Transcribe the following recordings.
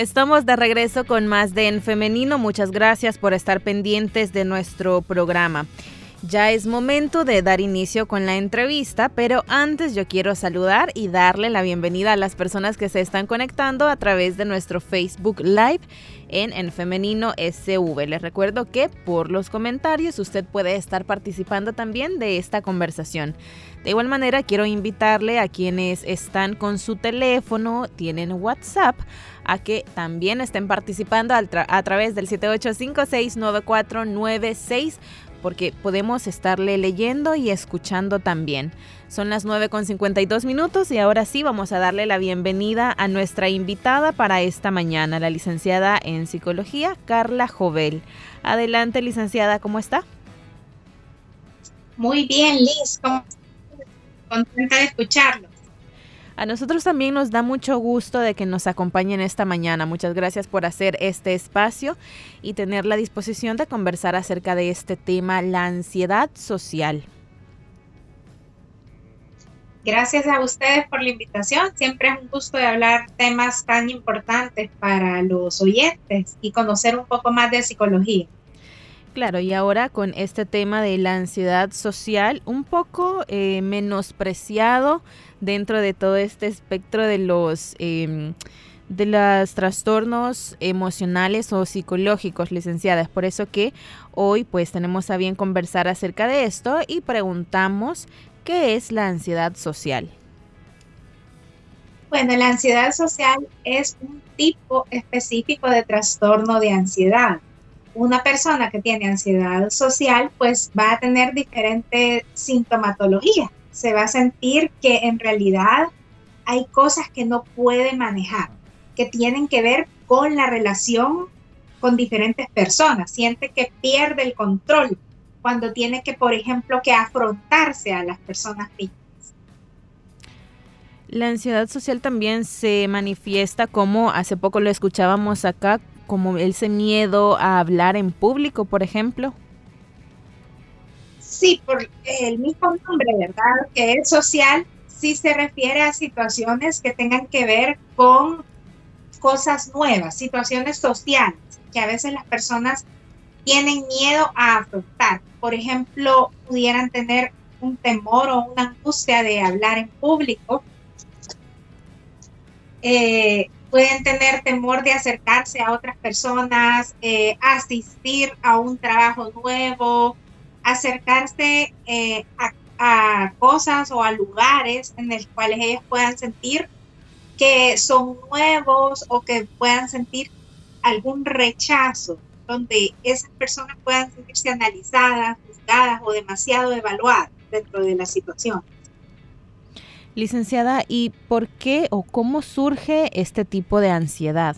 Estamos de regreso con más de En Femenino. Muchas gracias por estar pendientes de nuestro programa. Ya es momento de dar inicio con la entrevista, pero antes yo quiero saludar y darle la bienvenida a las personas que se están conectando a través de nuestro Facebook Live en En Femenino SV. Les recuerdo que por los comentarios usted puede estar participando también de esta conversación. De igual manera, quiero invitarle a quienes están con su teléfono, tienen WhatsApp, a que también estén participando a, través del 78569496 porque podemos estarle leyendo y escuchando también. Son las 9 con 52 minutos y ahora sí vamos a darle la bienvenida a nuestra invitada para esta mañana, la licenciada en psicología, Carla Jovel. Adelante, licenciada, ¿cómo está? Muy bien, Liz, contenta de escucharlo. A nosotros también nos da mucho gusto de que nos acompañen esta mañana. Muchas gracias por hacer este espacio y tener la disposición de conversar acerca de este tema, la ansiedad social. Gracias a ustedes por la invitación. Siempre es un gusto de hablar temas tan importantes para los oyentes y conocer un poco más de psicología. Claro, y ahora con este tema de la ansiedad social, un poco eh, menospreciado dentro de todo este espectro de los em, de trastornos emocionales o psicológicos, licenciadas. Por eso que hoy pues tenemos a bien conversar acerca de esto y preguntamos qué es la ansiedad social. Bueno, la ansiedad social es un tipo específico de trastorno de ansiedad. Una persona que tiene ansiedad social pues va a tener diferente sintomatología se va a sentir que en realidad hay cosas que no puede manejar, que tienen que ver con la relación con diferentes personas. Siente que pierde el control cuando tiene que, por ejemplo, que afrontarse a las personas mismas. La ansiedad social también se manifiesta como, hace poco lo escuchábamos acá, como ese miedo a hablar en público, por ejemplo. Sí, por el mismo nombre, ¿verdad? Que es social, sí se refiere a situaciones que tengan que ver con cosas nuevas, situaciones sociales, que a veces las personas tienen miedo a afrontar. Por ejemplo, pudieran tener un temor o una angustia de hablar en público. Eh, pueden tener temor de acercarse a otras personas, eh, asistir a un trabajo nuevo, acercarse eh, a, cosas o a lugares en los cuales ellos puedan sentir que son nuevos o que puedan sentir algún rechazo, donde esas personas puedan sentirse analizadas, juzgadas o demasiado evaluadas dentro de la situación. Licenciada, ¿y por qué o cómo surge este tipo de ansiedad?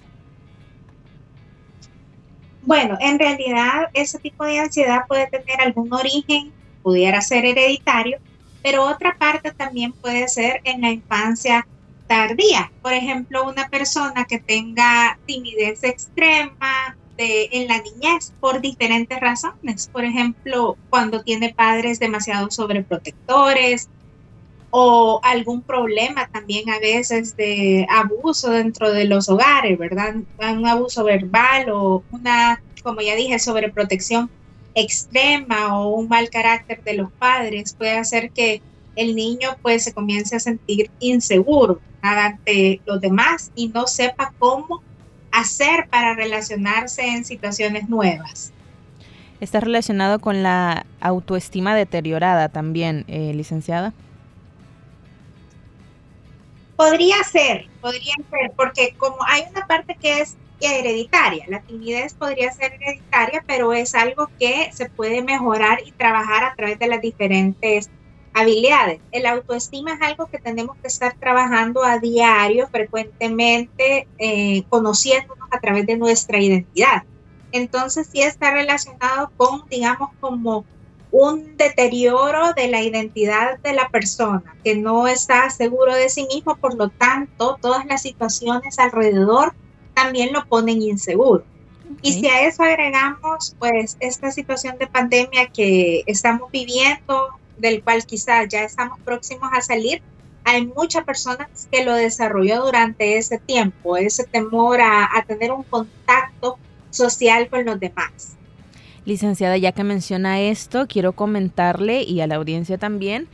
Bueno, en realidad ese tipo de ansiedad puede tener algún origen, pudiera ser hereditario, pero otra parte también puede ser en la infancia tardía. Por ejemplo, una persona que tenga timidez extrema de, en la niñez por diferentes razones. Por ejemplo, cuando tiene padres demasiado sobreprotectores, o algún problema también a veces de abuso dentro de los hogares, ¿verdad? Un abuso verbal o una, como ya dije, sobreprotección extrema o un mal carácter de los padres puede hacer que el niño pues se comience a sentir inseguro ante los demás y no sepa cómo hacer para relacionarse en situaciones nuevas. Está relacionado con la autoestima deteriorada también, eh, licenciada. Podría ser, podría ser, porque como hay una parte que es hereditaria, la timidez podría ser hereditaria, pero es algo que se puede mejorar y trabajar a través de las diferentes habilidades. El autoestima es algo que tenemos que estar trabajando a diario, frecuentemente, eh, conociéndonos a través de nuestra identidad. Entonces sí está relacionado con, digamos, como un deterioro de la identidad de la persona, que no está seguro de sí mismo, por lo tanto, todas las situaciones alrededor también lo ponen inseguro. Y si a eso agregamos, pues, esta situación de pandemia que estamos viviendo, del cual quizás ya estamos próximos a salir, hay muchas personas que lo desarrolló durante ese tiempo, ese temor a, tener un contacto social con los demás. Licenciada, ya que menciona esto, quiero comentarle y a la audiencia también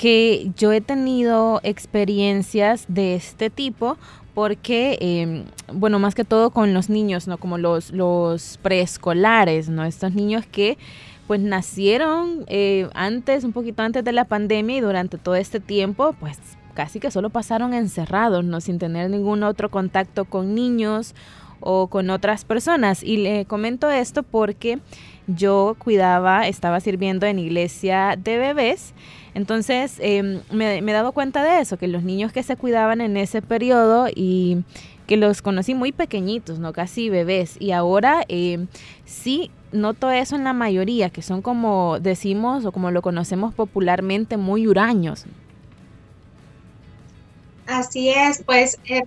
que yo he tenido experiencias de este tipo porque, em, bueno, más que todo con los niños, ¿no? Como los, los preescolares, ¿no? Estos niños que pues nacieron eh, antes, un poquito antes de la pandemia y durante todo este tiempo, pues casi que solo pasaron encerrados, ¿no? Sin tener ningún otro contacto con niños o con otras personas. Y le comento esto porque yo cuidaba, estaba sirviendo en iglesia de bebés. Entonces em, me, he dado cuenta de eso, que los niños que se cuidaban en ese periodo y que los conocí muy pequeñitos, ¿no? Casi bebés. Y ahora em, sí noto eso en la mayoría, que son como decimos o como lo conocemos popularmente, muy huraños. Así es, pues eh,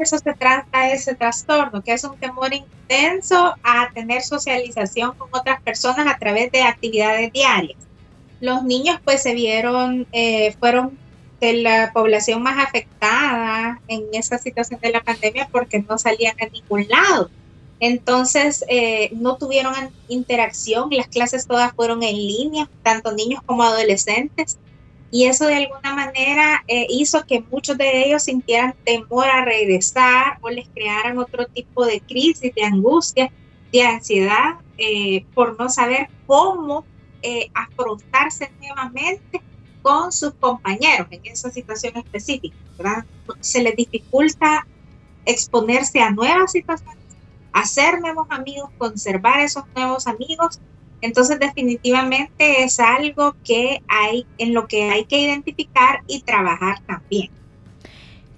eso se trata ese trastorno, que es un temor intenso a tener socialización con otras personas a través de actividades diarias. Los niños pues se vieron, eh, fueron de la población más afectada en esa situación de la pandemia porque no salían a ningún lado entonces, eh, no tuvieron interacción, las clases todas fueron en línea, tanto niños como adolescentes, y eso de alguna manera eh, hizo que muchos de ellos sintieran temor a regresar o les crearan otro tipo de crisis, de angustia, de ansiedad, eh, por no saber cómo afrontarse nuevamente con sus compañeros en esa situación específica, ¿verdad? Se les dificulta exponerse a nuevas situaciones hacer nuevos amigos, conservar esos nuevos amigos. Entonces definitivamente es algo que hay en lo que hay que identificar y trabajar también.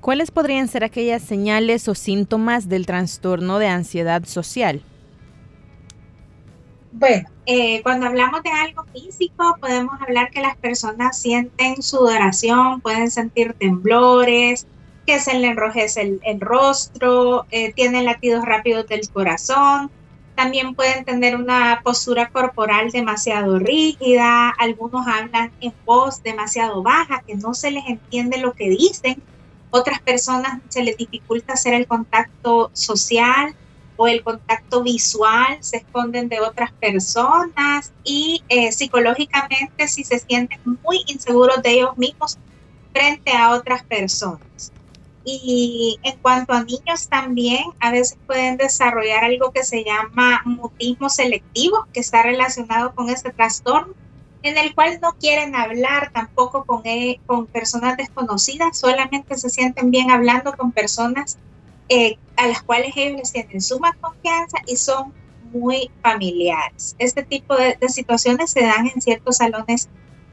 ¿Cuáles podrían ser aquellas señales o síntomas del trastorno de ansiedad social? Bueno, eh, cuando hablamos de algo físico, podemos hablar que las personas sienten sudoración, pueden sentir temblores, que se le enrojece el, rostro, eh, tienen latidos rápidos del corazón, también pueden tener una postura corporal demasiado rígida, algunos hablan en voz demasiado baja, que no se les entiende lo que dicen, otras personas se les dificulta hacer el contacto social o el contacto visual, se esconden de otras personas y eh, psicológicamente si se sienten muy inseguros de ellos mismos frente a otras personas. Y en cuanto a niños también, a veces pueden desarrollar algo que se llama mutismo selectivo, que está relacionado con este trastorno, en el cual no quieren hablar tampoco con, e, con personas desconocidas, solamente se sienten bien hablando con personas eh, a las cuales ellos les tienen suma confianza y son muy familiares. Este tipo de, de situaciones se dan en ciertos salones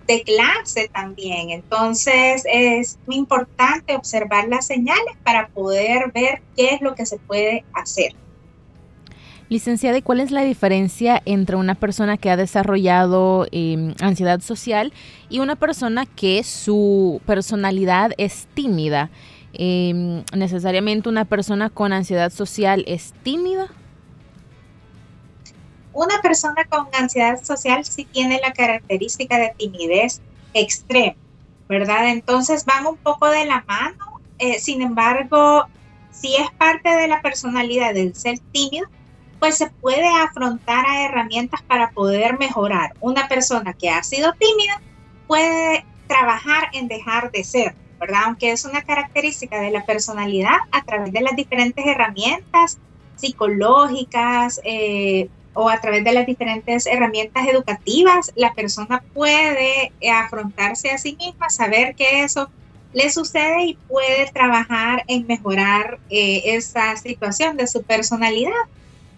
de clase también. Entonces es muy importante observar las señales para poder ver qué es lo que se puede hacer. Licenciada, ¿y cuál es la diferencia entre una persona que ha desarrollado em, ansiedad social y una persona que su personalidad es tímida? Em, ¿Necesariamente una persona con ansiedad social es tímida? Una persona con ansiedad social sí tiene la característica de timidez extrema, ¿verdad? Entonces van un poco de la mano, eh, sin embargo, si es parte de la personalidad del ser tímido, pues se puede afrontar a herramientas para poder mejorar. Una persona que ha sido tímida puede trabajar en dejar de ser, ¿verdad? Aunque es una característica de la personalidad a través de las diferentes herramientas psicológicas, eh, o a través de las diferentes herramientas educativas, la persona puede afrontarse a sí misma, saber que eso le sucede y puede trabajar en mejorar eh, esa situación de su personalidad.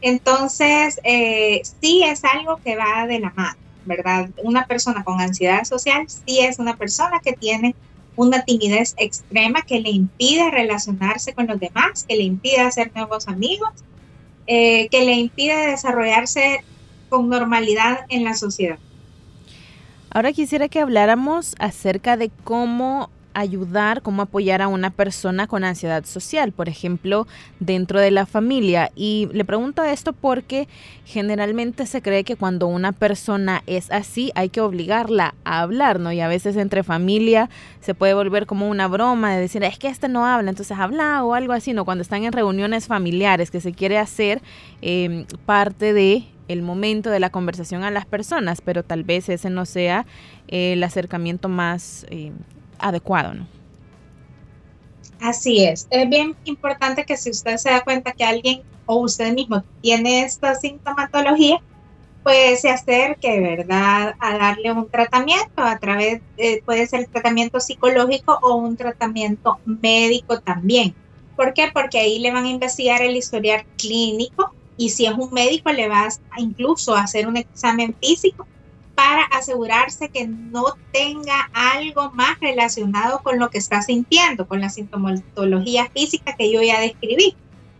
Entonces, eh, sí es algo que va de la mano. ¿verdad? Una persona con ansiedad social sí es una persona que tiene una timidez extrema que le impide relacionarse con los demás, que le impide hacer nuevos amigos, eh, que le impide desarrollarse con normalidad en la sociedad. Ahora quisiera que habláramos acerca de cómo ayudar, cómo apoyar a una persona con ansiedad social, por ejemplo, dentro de la familia. Y le pregunto esto porque generalmente se cree que cuando una persona es así hay que obligarla a hablar, ¿no? Y a veces entre familia se puede volver como una broma de decir, es que este no habla, entonces habla o algo así, ¿no? Cuando están en reuniones familiares que se quiere hacer em, parte de el momento de la conversación a las personas, pero tal vez ese no sea el acercamiento más eh, adecuado, ¿no? Así es. Es bien importante que si usted se da cuenta que alguien o usted mismo tiene esta sintomatología, pues se acerque, ¿verdad?, a darle un tratamiento a través, puede ser tratamiento psicológico o un tratamiento médico también. ¿Por qué? Porque ahí le van a investigar el historial clínico y si es un médico le vas a incluso hacer un examen físico para asegurarse que no tenga algo más relacionado con lo que está sintiendo, con la sintomatología física que yo ya describí.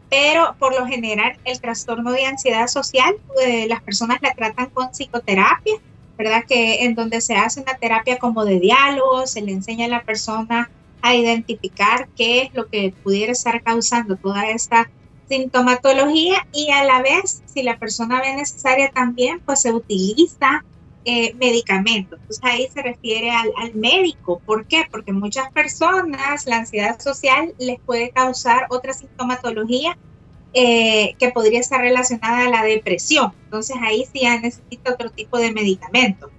Pero por lo general el trastorno de ansiedad social, eh, las personas la tratan con psicoterapia, ¿verdad? Que en donde se hace una terapia como de diálogo, se le enseña a la persona a identificar qué es lo que pudiera estar causando toda esta sintomatología y a la vez, si la persona ve necesaria también, pues se utiliza eh, medicamentos. Entonces ahí se refiere al, médico. ¿Por qué? Porque muchas personas la ansiedad social les puede causar otra sintomatología eh, que podría estar relacionada a la depresión. Entonces ahí sí necesita otro tipo de medicamento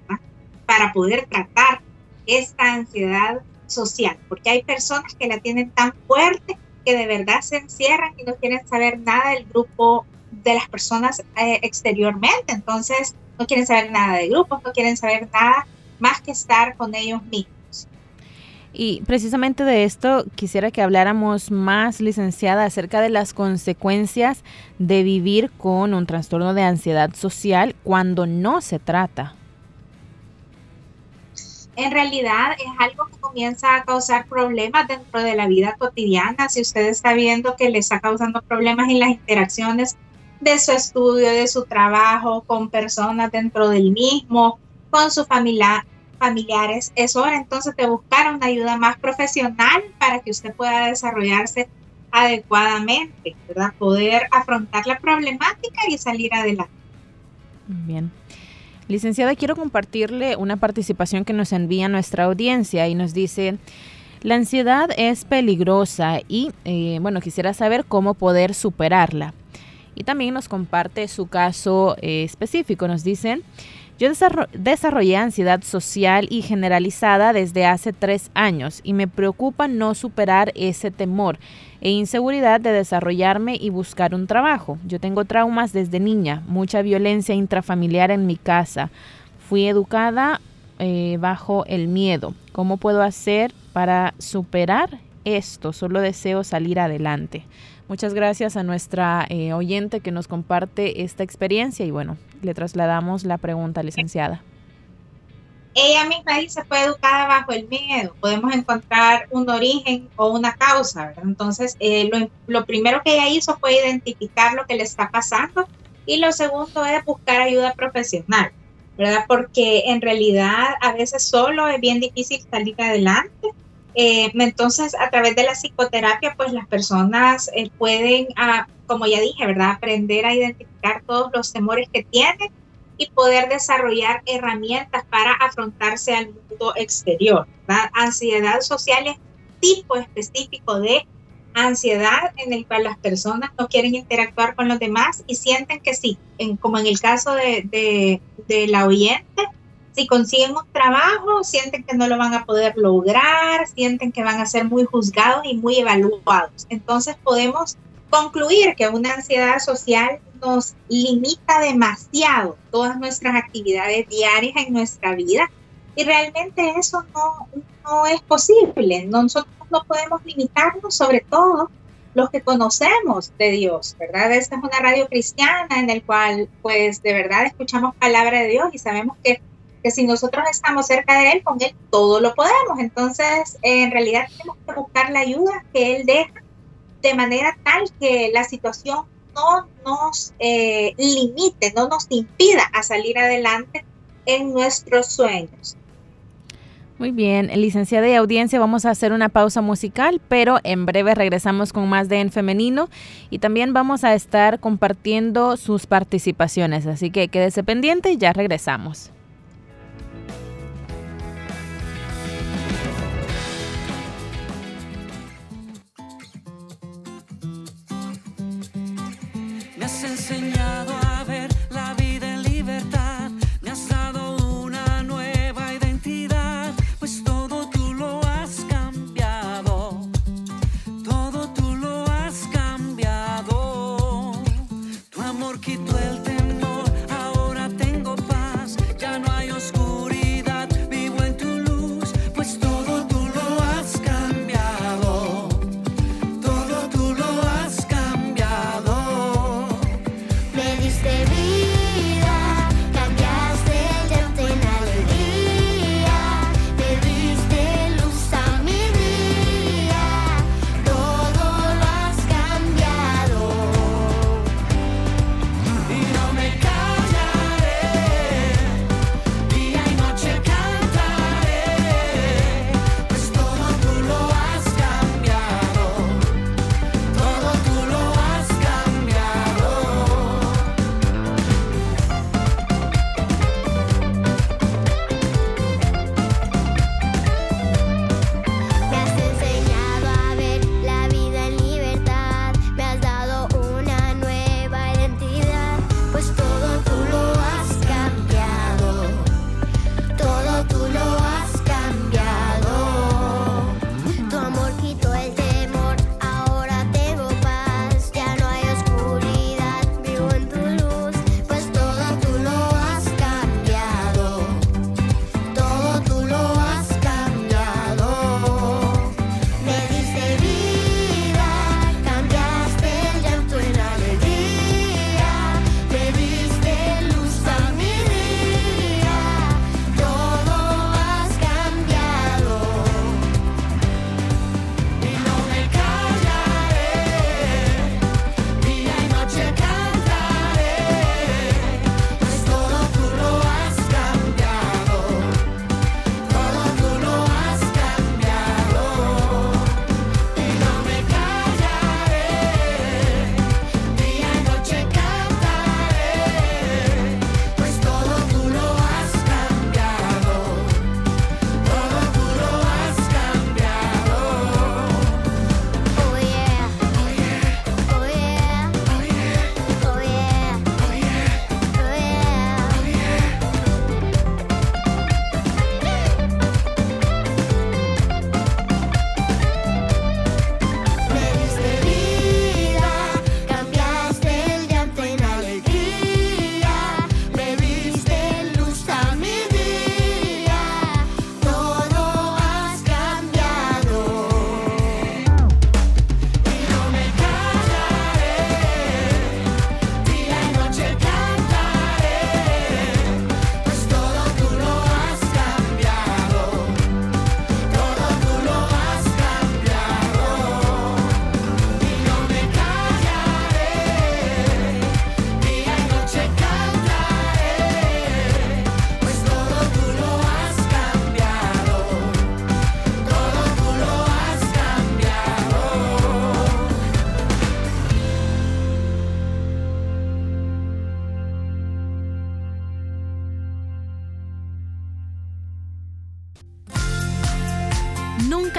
para poder tratar esta ansiedad social, porque hay personas que la tienen tan fuerte que de verdad se encierran y no quieren saber nada del grupo de las personas eh, exteriormente. Entonces, no quieren saber nada de grupos, no quieren saber nada más que estar con ellos mismos. Y precisamente de esto quisiera que habláramos más, licenciada, acerca de las consecuencias de vivir con un trastorno de ansiedad social cuando no se trata. En realidad es algo que comienza a causar problemas dentro de la vida cotidiana. Si usted está viendo que le está causando problemas en las interacciones de su estudio, de su trabajo, con personas dentro del mismo, con sus familia, familiares. Es hora entonces de buscar una ayuda más profesional para que usted pueda desarrollarse adecuadamente, ¿verdad? Poder afrontar la problemática y salir adelante. Bien. Licenciada, quiero compartirle una participación que nos envía nuestra audiencia y nos dice, la ansiedad es peligrosa y, eh, bueno, quisiera saber cómo poder superarla y también nos comparte su caso eh, específico. Nos dicen, yo desarrollé ansiedad social y generalizada desde hace tres años y me preocupa no superar ese temor e inseguridad de desarrollarme y buscar un trabajo. Yo tengo traumas desde niña, mucha violencia intrafamiliar en mi casa. Fui educada eh, bajo el miedo. ¿Cómo puedo hacer para superar esto? Solo deseo salir adelante. Muchas gracias a nuestra eh, oyente que nos comparte esta experiencia y bueno, le trasladamos la pregunta, licenciada. Ella misma dice fue educada bajo el miedo. Podemos encontrar un origen o una causa, ¿verdad? Entonces, eh, lo, lo primero que ella hizo fue identificar lo que le está pasando y lo segundo es buscar ayuda profesional, ¿verdad? Porque en realidad a veces solo es bien difícil salir adelante eh, entonces, a través de la psicoterapia, pues las personas eh, pueden, ah, como ya dije, ¿verdad? Aprender a identificar todos los temores que tienen y poder desarrollar herramientas para afrontarse al mundo exterior. Ansiedad social es tipo específico de ansiedad en el cual las personas no quieren interactuar con los demás y sienten que sí, como en el caso de, de, de la oyente, si consiguen un trabajo, sienten que no lo van a poder lograr, sienten que van a ser muy juzgados y muy evaluados. Entonces podemos concluir que una ansiedad social nos limita demasiado todas nuestras actividades diarias en nuestra vida y realmente eso no, no es posible. Nosotros no podemos limitarnos, sobre todo los que conocemos de Dios, ¿verdad? Esta es una radio cristiana en el cual pues de verdad escuchamos palabra de Dios y sabemos que que si nosotros estamos cerca de Él, con Él todo lo podemos. Entonces, en realidad tenemos que buscar la ayuda que Él deja de manera tal que la situación no nos eh, limite, no nos impida a salir adelante en nuestros sueños. Muy bien, licenciada y audiencia, vamos a hacer una pausa musical, pero en breve regresamos con más de En Femenino y también vamos a estar compartiendo sus participaciones, así que quédese pendiente y ya regresamos. Señor.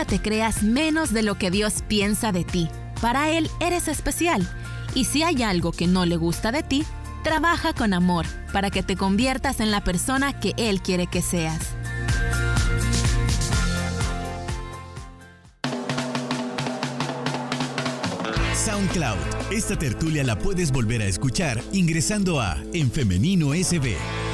te creas menos de lo que Dios piensa de ti. Para Él eres especial. Y si hay algo que no le gusta de ti, trabaja con amor para que te conviertas en la persona que Él quiere que seas. SoundCloud. Esta tertulia la puedes volver a escuchar ingresando a En Femenino SB.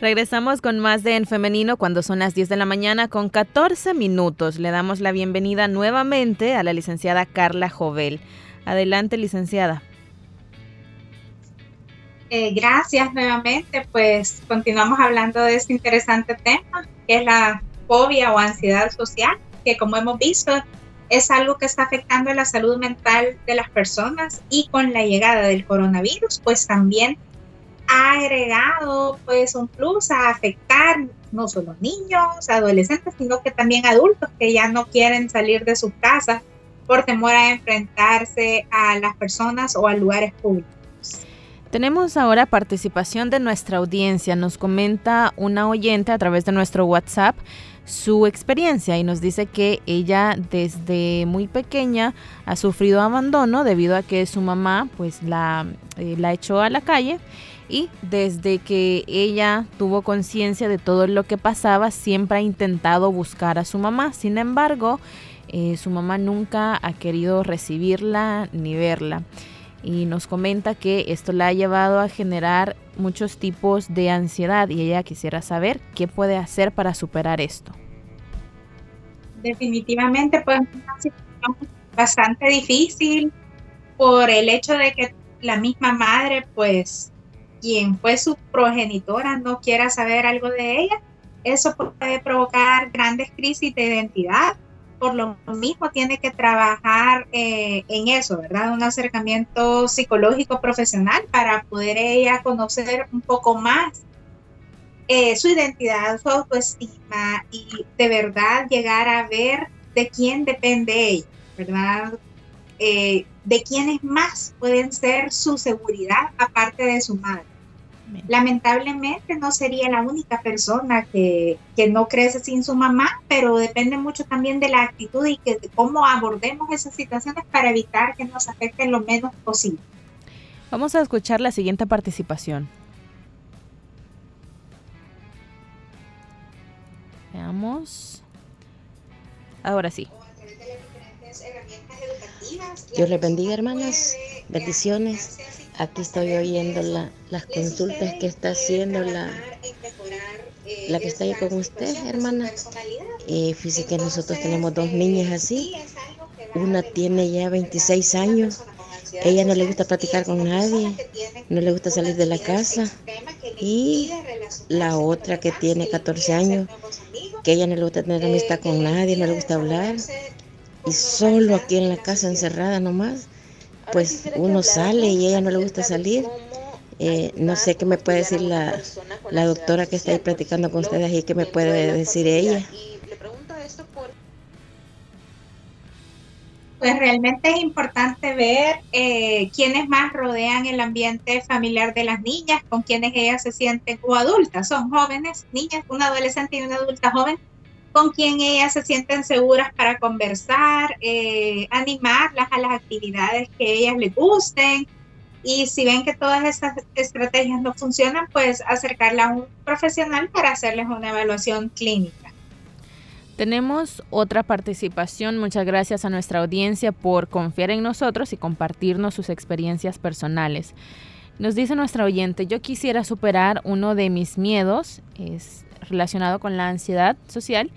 Regresamos con más de En Femenino cuando son las 10 de la mañana con 14 minutos. Le damos la bienvenida nuevamente a la licenciada Carla Jovel. Adelante, licenciada. Eh, gracias nuevamente, pues continuamos hablando de este interesante tema, que es la fobia o ansiedad social, que como hemos visto es algo que está afectando la salud mental de las personas y con la llegada del coronavirus, pues también ha agregado pues un plus a afectar no solo niños, adolescentes, sino que también adultos que ya no quieren salir de sus casas por temor a enfrentarse a las personas o a lugares públicos. Tenemos ahora participación de nuestra audiencia. Nos comenta una oyente a través de nuestro WhatsApp su experiencia y nos dice que ella desde muy pequeña ha sufrido abandono debido a que su mamá pues la, eh, la echó a la calle y desde que ella tuvo conciencia de todo lo que pasaba, siempre ha intentado buscar a su mamá. Sin embargo, eh, su mamá nunca ha querido recibirla ni verla. Y nos comenta que esto la ha llevado a generar muchos tipos de ansiedad y ella quisiera saber qué puede hacer para superar esto. Definitivamente, pues una situación bastante difícil por el hecho de que la misma madre, pues quien fue su progenitora no quiera saber algo de ella, eso puede provocar grandes crisis de identidad. Por lo mismo tiene que trabajar eh, en eso, ¿verdad? Un acercamiento psicológico profesional para poder ella conocer un poco más eh, su identidad, su autoestima y de verdad llegar a ver de quién depende ella, ¿verdad? Eh, de quiénes más pueden ser su seguridad aparte de su madre. Lamentablemente no sería la única persona que, no crece sin su mamá, pero depende mucho también de la actitud y que, de cómo abordemos esas situaciones para evitar que nos afecten lo menos posible. Vamos a escuchar la siguiente participación. Veamos. Ahora sí. Dios les bendiga, hermanas. Bendiciones. Aquí estoy oyendo las consultas que está haciendo la, la que está ahí con usted, hermana. Y fíjese que nosotros tenemos dos niñas así. Una tiene ya 26 años. Ella no le gusta platicar con nadie, no le gusta salir de la casa. Y la otra que tiene 14 años, que ella no le gusta tener amistad con nadie, no le gusta hablar. Y solo aquí en la casa encerrada nomás pues uno sale y a ella no le gusta salir. Eh, no sé qué me puede decir la, la doctora que está ahí platicando con ustedes y qué me puede decir ella. Pues realmente es importante ver eh, quiénes más rodean el ambiente familiar de las niñas, con quienes ellas se sienten, o adultas, son jóvenes, niñas, una adolescente y una adulta joven, con quien ellas se sienten seguras para conversar, eh, animarlas a las actividades que ellas les gusten. Y si ven que todas estas estrategias no funcionan, pues acercarla a un profesional para hacerles una evaluación clínica. Tenemos otra participación. Muchas gracias a nuestra audiencia por confiar en nosotros y compartirnos sus experiencias personales. Nos dice nuestra oyente, yo quisiera superar uno de mis miedos, es relacionado con la ansiedad social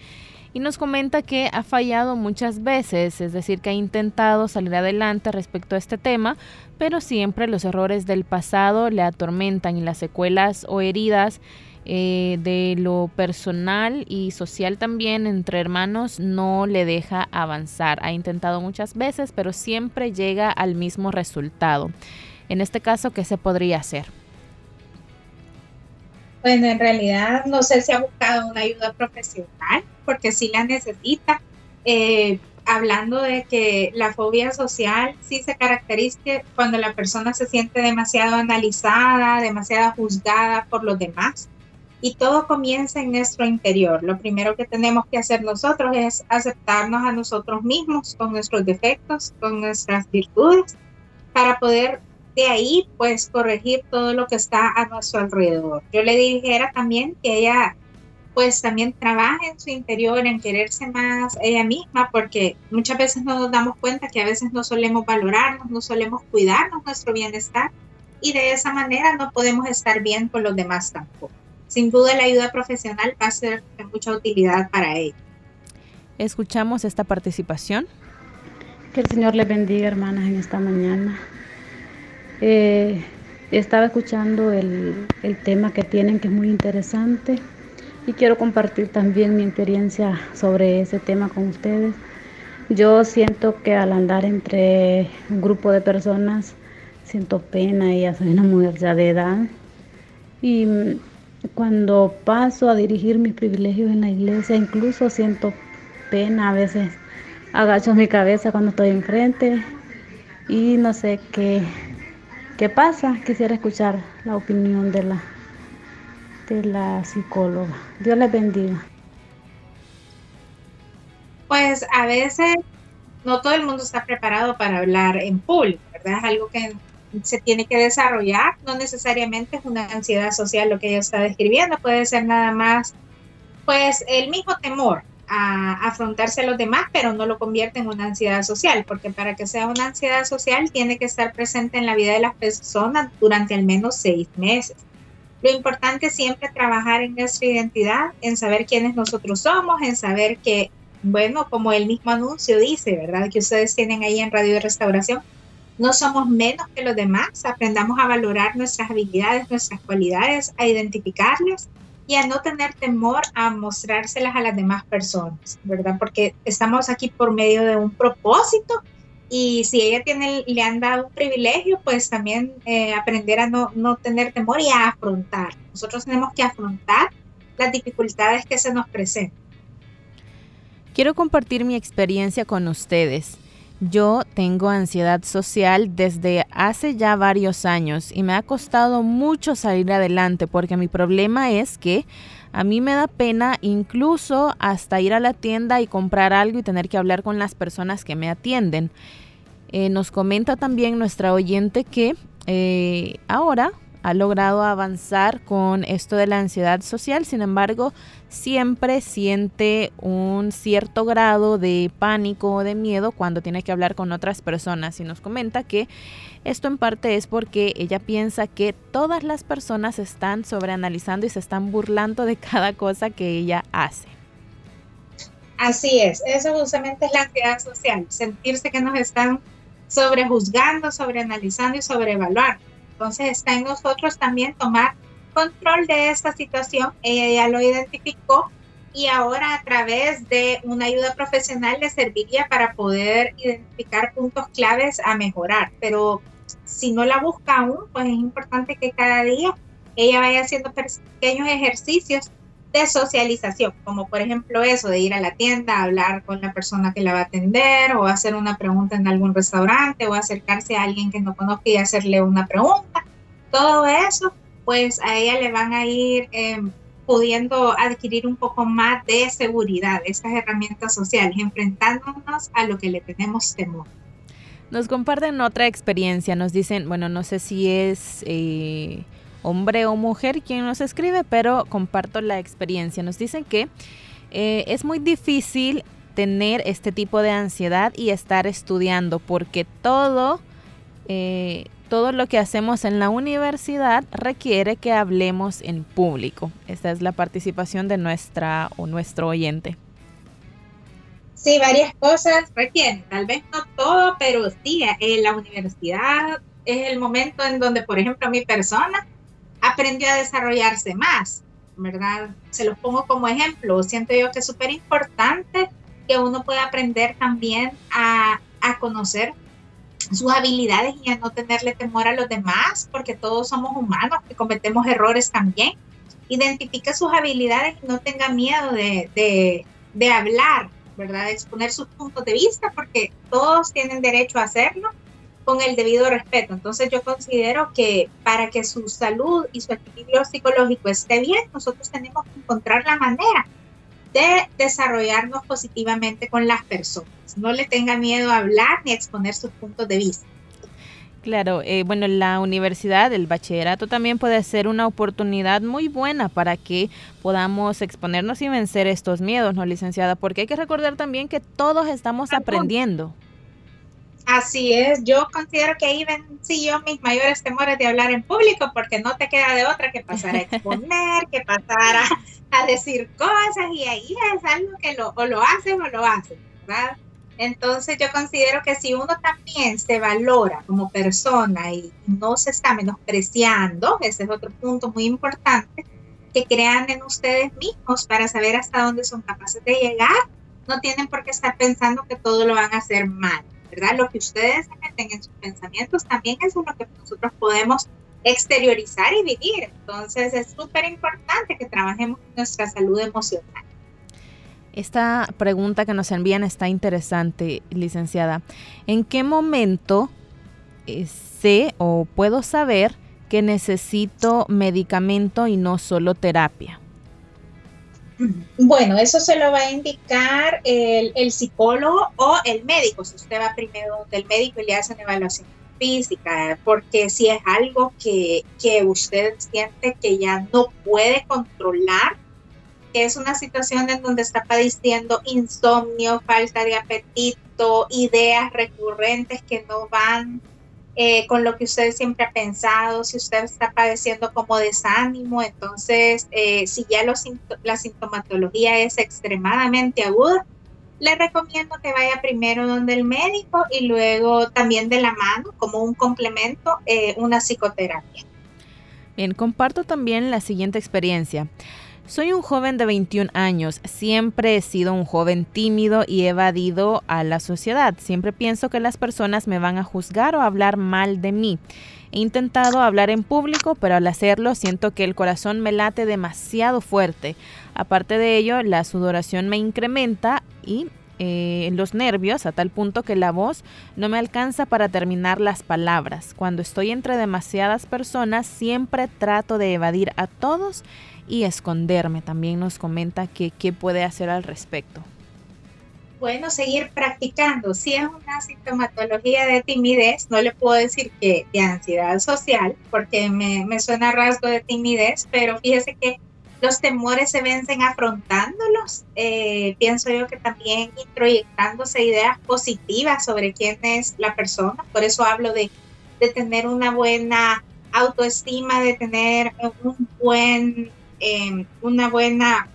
y nos comenta que ha fallado muchas veces, es decir, que ha intentado salir adelante respecto a este tema, pero siempre los errores del pasado le atormentan y las secuelas o heridas eh, de lo personal y social también entre hermanos no le deja avanzar. Ha intentado muchas veces, pero siempre llega al mismo resultado. En este caso, ¿qué se podría hacer? Bueno, en realidad no sé si ha buscado una ayuda profesional, porque sí la necesita. Eh, hablando de que la fobia social sí se caracteriza cuando la persona se siente demasiado analizada, demasiado juzgada por los demás. Y todo comienza en nuestro interior. Lo primero que tenemos que hacer nosotros es aceptarnos a nosotros mismos con nuestros defectos, con nuestras virtudes, para poder de ahí pues corregir todo lo que está a nuestro alrededor. Yo le dijera también que ella pues también trabaje en su interior, en quererse más ella misma, porque muchas veces no nos damos cuenta que a veces no solemos valorarnos, no solemos cuidarnos nuestro bienestar y de esa manera no podemos estar bien con los demás tampoco. sin duda la ayuda profesional va a ser de mucha utilidad para ellos. Escuchamos esta participación. Que el Señor les bendiga, hermanas, en esta mañana. Eh, estaba escuchando el, el tema que tienen, que es muy interesante, y quiero compartir también mi experiencia sobre ese tema con ustedes. Yo siento que al andar entre un grupo de personas, siento pena y ya soy una mujer ya de edad. Y cuando paso a dirigir mis privilegios en la iglesia, incluso siento pena, a veces agacho mi cabeza cuando estoy enfrente y no sé qué, qué pasa. Quisiera escuchar la opinión de la, de la psicóloga. Dios les bendiga. Pues a veces no todo el mundo está preparado para hablar en público, ¿verdad? Es algo que se tiene que desarrollar, no necesariamente es una ansiedad social lo que ella está describiendo, puede ser nada más, pues el mismo temor a afrontarse a los demás, pero no lo convierte en una ansiedad social, porque para que sea una ansiedad social tiene que estar presente en la vida de las personas durante al menos seis meses. Lo importante es siempre trabajar en nuestra identidad, en saber quiénes nosotros somos, en saber que, bueno, como el mismo anuncio dice, ¿verdad? Que ustedes tienen ahí en Radio de Restauración, no somos menos que los demás, aprendamos a valorar nuestras habilidades, nuestras cualidades, a identificarlas y a no tener temor a mostrárselas a las demás personas, ¿verdad? Porque estamos aquí por medio de un propósito y si ella tiene, le han dado un privilegio, pues también eh, aprender a no, no tener temor y a afrontar. Nosotros tenemos que afrontar las dificultades que se nos presentan. Quiero compartir mi experiencia con ustedes. Yo tengo ansiedad social desde hace ya varios años y me ha costado mucho salir adelante porque mi problema es que a mí me da pena incluso hasta ir a la tienda y comprar algo y tener que hablar con las personas que me atienden. Eh, nos comenta también nuestra oyente que eh, ahora ha logrado avanzar con esto de la ansiedad social, sin embargo, siempre siente un cierto grado de pánico o de miedo cuando tiene que hablar con otras personas y nos comenta que esto en parte es porque ella piensa que todas las personas están sobreanalizando y se están burlando de cada cosa que ella hace. Así es, eso justamente es la ansiedad social, sentirse que nos están sobrejuzgando, sobreanalizando y sobrevaluando. Entonces está en nosotros también tomar control de esta situación. Ella ya lo identificó y ahora a través de una ayuda profesional le serviría para poder identificar puntos claves a mejorar. Pero si no la busca aún, pues es importante que cada día ella vaya haciendo pequeños ejercicios de socialización, como por ejemplo eso de ir a la tienda, hablar con la persona que la va a atender o hacer una pregunta en algún restaurante o acercarse a alguien que no conozca y hacerle una pregunta. Todo eso, pues a ella le van a ir em, pudiendo adquirir un poco más de seguridad, estas herramientas sociales, enfrentándonos a lo que le tenemos temor. Nos comparten otra experiencia, nos dicen, bueno, no sé si es... Eh hombre o mujer quien nos escribe, pero comparto la experiencia. Nos dicen que eh, es muy difícil tener este tipo de ansiedad y estar estudiando porque todo, eh, todo lo que hacemos en la universidad requiere que hablemos en público. Esta es la participación de nuestra o nuestro oyente. Sí, varias cosas requieren, tal vez no todo, pero sí, en la universidad es el momento en donde, por ejemplo, mi persona aprendió a desarrollarse más, ¿verdad? Se los pongo como ejemplo. Siento yo que es súper importante que uno pueda aprender también a, a conocer sus habilidades y a no tenerle temor a los demás, porque todos somos humanos que cometemos errores también. Identifique sus habilidades y no tenga miedo de, de, de hablar, ¿verdad? De exponer sus puntos de vista, porque todos tienen derecho a hacerlo con el debido respeto. Entonces yo considero que para que su salud y su equilibrio psicológico esté bien, nosotros tenemos que encontrar la manera de desarrollarnos positivamente con las personas. No le tenga miedo a hablar ni a exponer sus puntos de vista. Claro, eh, bueno, la universidad, el bachillerato también puede ser una oportunidad muy buena para que podamos exponernos y vencer estos miedos, ¿no, licenciada? Porque hay que recordar también que todos estamos aprendiendo Así es, yo considero que ahí vencí yo mis mayores temores de hablar en público porque no te queda de otra que pasar a exponer, que pasar a, decir cosas y ahí es algo que lo, o lo haces o lo haces, ¿verdad? Entonces yo considero que si uno también se valora como persona y no se está menospreciando, ese es otro punto muy importante, que crean en ustedes mismos para saber hasta dónde son capaces de llegar, no tienen por qué estar pensando que todo lo van a hacer mal Lo que ustedes meten en sus pensamientos también es lo que nosotros podemos exteriorizar y vivir. Entonces es súper importante que trabajemos nuestra salud emocional. Esta pregunta que nos envían está interesante, licenciada. ¿En qué momento eh, sé o puedo saber que necesito medicamento y no solo terapia? Bueno, eso se lo va a indicar el, psicólogo o el médico, si usted va primero del médico y le hace una evaluación física, porque si es algo que, que usted siente que ya no puede controlar, que es una situación en donde está padeciendo insomnio, falta de apetito, ideas recurrentes que no van eh, con lo que usted siempre ha pensado, si usted está padeciendo como desánimo, entonces eh, si ya la sintomatología es extremadamente aguda, le recomiendo que vaya primero donde el médico y luego también de la mano, como un complemento, eh, una psicoterapia. Bien, comparto también la siguiente experiencia. Soy un joven de 21 años, siempre he sido un joven tímido y evadido a la sociedad. Siempre pienso que las personas me van a juzgar o hablar mal de mí. He intentado hablar en público, pero al hacerlo siento que el corazón me late demasiado fuerte. Aparte de ello, la sudoración me incrementa y eh, los nervios a tal punto que la voz no me alcanza para terminar las palabras. Cuando estoy entre demasiadas personas siempre trato de evadir a todos y esconderme. También nos comenta que qué puede hacer al respecto. Bueno, seguir practicando. Si es una sintomatología de timidez, no le puedo decir que de ansiedad social, porque me, me suena rasgo de timidez, pero fíjese que los temores se vencen afrontándolos. Eh, pienso yo que también introyectándose ideas positivas sobre quién es la persona. Por eso hablo de, de tener una buena autoestima, de tener un buen una buena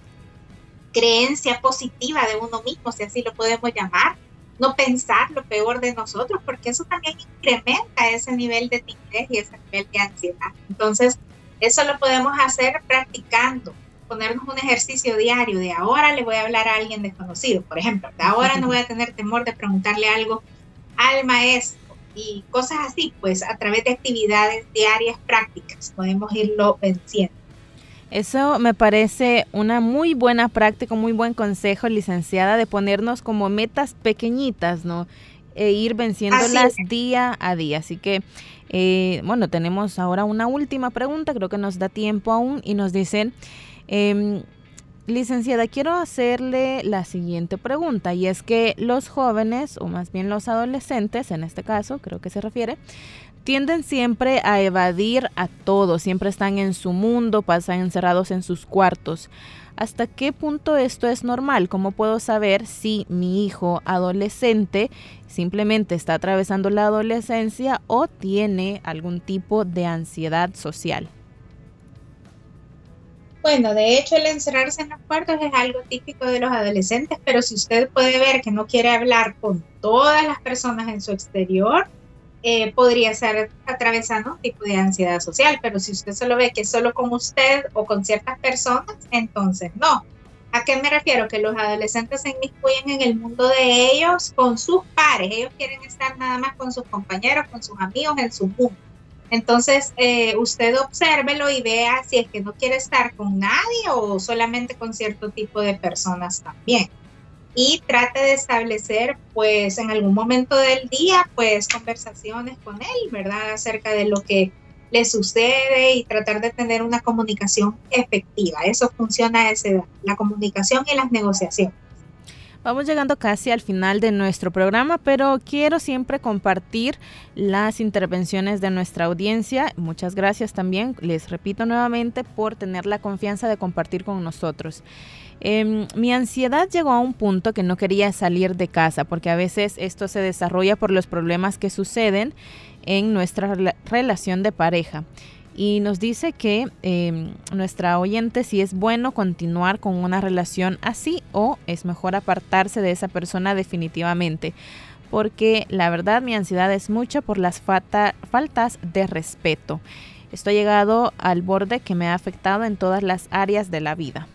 creencia positiva de uno mismo, si así lo podemos llamar, no pensar lo peor de nosotros, porque eso también incrementa ese nivel de timidez y ese nivel de ansiedad. Entonces, eso lo podemos hacer practicando, ponernos un ejercicio diario de ahora le voy a hablar a alguien desconocido, por ejemplo, de ahora no voy a tener temor de preguntarle algo al maestro y cosas así, pues a través de actividades diarias prácticas podemos irlo venciendo. Eso me parece una muy buena práctica, muy buen consejo, licenciada, de ponernos como metas pequeñitas, ¿no? E ir venciéndolas día a día. Así que, eh, bueno, tenemos ahora una última pregunta, creo que nos da tiempo aún, y nos dicen, em, licenciada, quiero hacerle la siguiente pregunta, y es que los jóvenes, o más bien los adolescentes, en este caso, creo que se refiere, tienden siempre a evadir a todo, siempre están en su mundo, pasan encerrados en sus cuartos. ¿Hasta qué punto esto es normal? ¿Cómo puedo saber si mi hijo adolescente simplemente está atravesando la adolescencia o tiene algún tipo de ansiedad social? Bueno, de hecho el encerrarse en los cuartos es algo típico de los adolescentes, pero si usted puede ver que no quiere hablar con todas las personas en su exterior, eh, podría estar atravesando un tipo de ansiedad social, pero si usted solo ve que solo con usted o con ciertas personas, entonces no. ¿A qué me refiero? Que los adolescentes se inmiscuyen en el mundo de ellos con sus pares. Ellos quieren estar nada más con sus compañeros, con sus amigos, en su mundo. Entonces, eh, usted obsérvelo y vea si es que no quiere estar con nadie o solamente con cierto tipo de personas también y trate de establecer pues en algún momento del día pues conversaciones con él, ¿verdad? Acerca de lo que le sucede y tratar de tener una comunicación efectiva. Eso funciona a esa edad, la comunicación y las negociaciones. Vamos llegando casi al final de nuestro programa, pero quiero siempre compartir las intervenciones de nuestra audiencia. Muchas gracias también, les repito nuevamente, por tener la confianza de compartir con nosotros. Em, mi ansiedad llegó a un punto que no quería salir de casa porque a veces esto se desarrolla por los problemas que suceden en nuestra relación de pareja. Y nos dice que em, nuestra oyente si es bueno continuar con una relación así o es mejor apartarse de esa persona definitivamente. Porque la verdad mi ansiedad es mucha por las faltas de respeto. Estoy llegado al borde que me ha afectado en todas las áreas de la vida.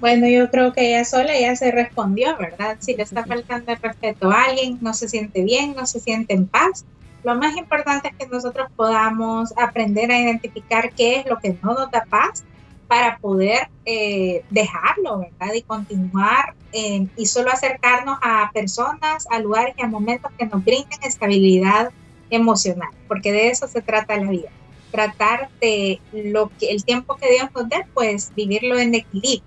Bueno, yo creo que ella sola ya se respondió, ¿verdad? Si le está faltando el respeto a alguien, no se siente bien, no se siente en paz. Lo más importante es que nosotros podamos aprender a identificar qué es lo que no nos da paz para poder eh, dejarlo, ¿verdad? Y continuar eh, y solo acercarnos a personas, a lugares y a momentos que nos brinden estabilidad emocional, porque de eso se trata la vida. Tratar de lo que el tiempo que Dios nos dé, pues vivirlo en equilibrio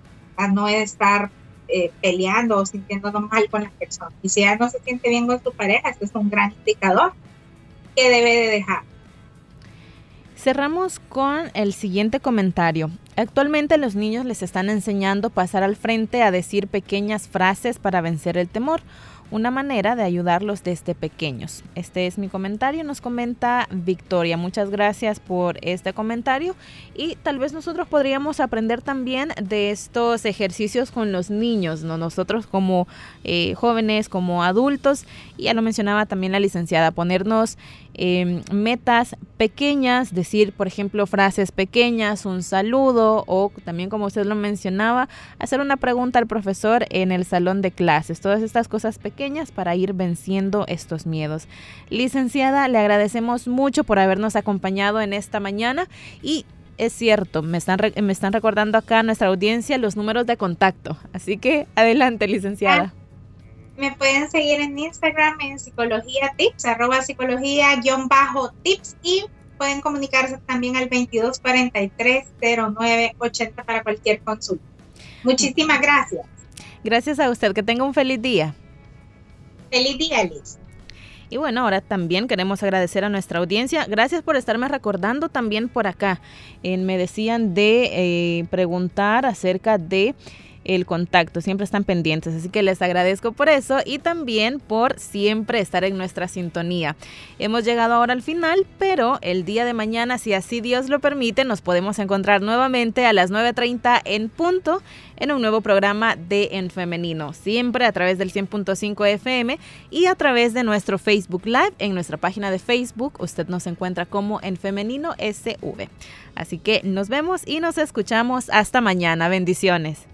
no es estar eh, peleando o sintiéndonos mal con las personas. Y si ya no se siente bien con su pareja, este es un gran indicador que debe de dejar. Cerramos con el siguiente comentario. Actualmente los niños les están enseñando pasar al frente a decir pequeñas frases para vencer el temor una manera de ayudarlos desde pequeños. Este es mi comentario, nos comenta Victoria. Muchas gracias por este comentario y tal vez nosotros podríamos aprender también de estos ejercicios con los niños, ¿no? nosotros como eh, jóvenes, como adultos, y ya lo mencionaba también la licenciada, ponernos Em, metas pequeñas, decir, por ejemplo, frases pequeñas, un saludo o también, como usted lo mencionaba, hacer una pregunta al profesor en el salón de clases. Todas estas cosas pequeñas para ir venciendo estos miedos. Licenciada, le agradecemos mucho por habernos acompañado en esta mañana y es cierto, me están, me están recordando acá nuestra audiencia los números de contacto. Así que adelante, licenciada. Me pueden seguir en Instagram en psicología tips, arroba psicología guion bajo tips y pueden comunicarse también al 2243-0980 para cualquier consulta. Muchísimas gracias. Gracias a usted, que tenga un feliz día. Feliz día, Liz. Y bueno, ahora también queremos agradecer a nuestra audiencia. Gracias por estarme recordando también por acá. me decían de eh, preguntar acerca de el contacto, siempre están pendientes, así que les agradezco por eso y también por siempre estar en nuestra sintonía. Hemos llegado ahora al final, pero el día de mañana, si así Dios lo permite, nos podemos encontrar nuevamente a las 9.30 en punto en un nuevo programa de En Femenino, siempre a través del 100.5 FM y a través de nuestro Facebook Live. En nuestra página de Facebook usted nos encuentra como En Femenino SV. Así que nos vemos y nos escuchamos hasta mañana. Bendiciones.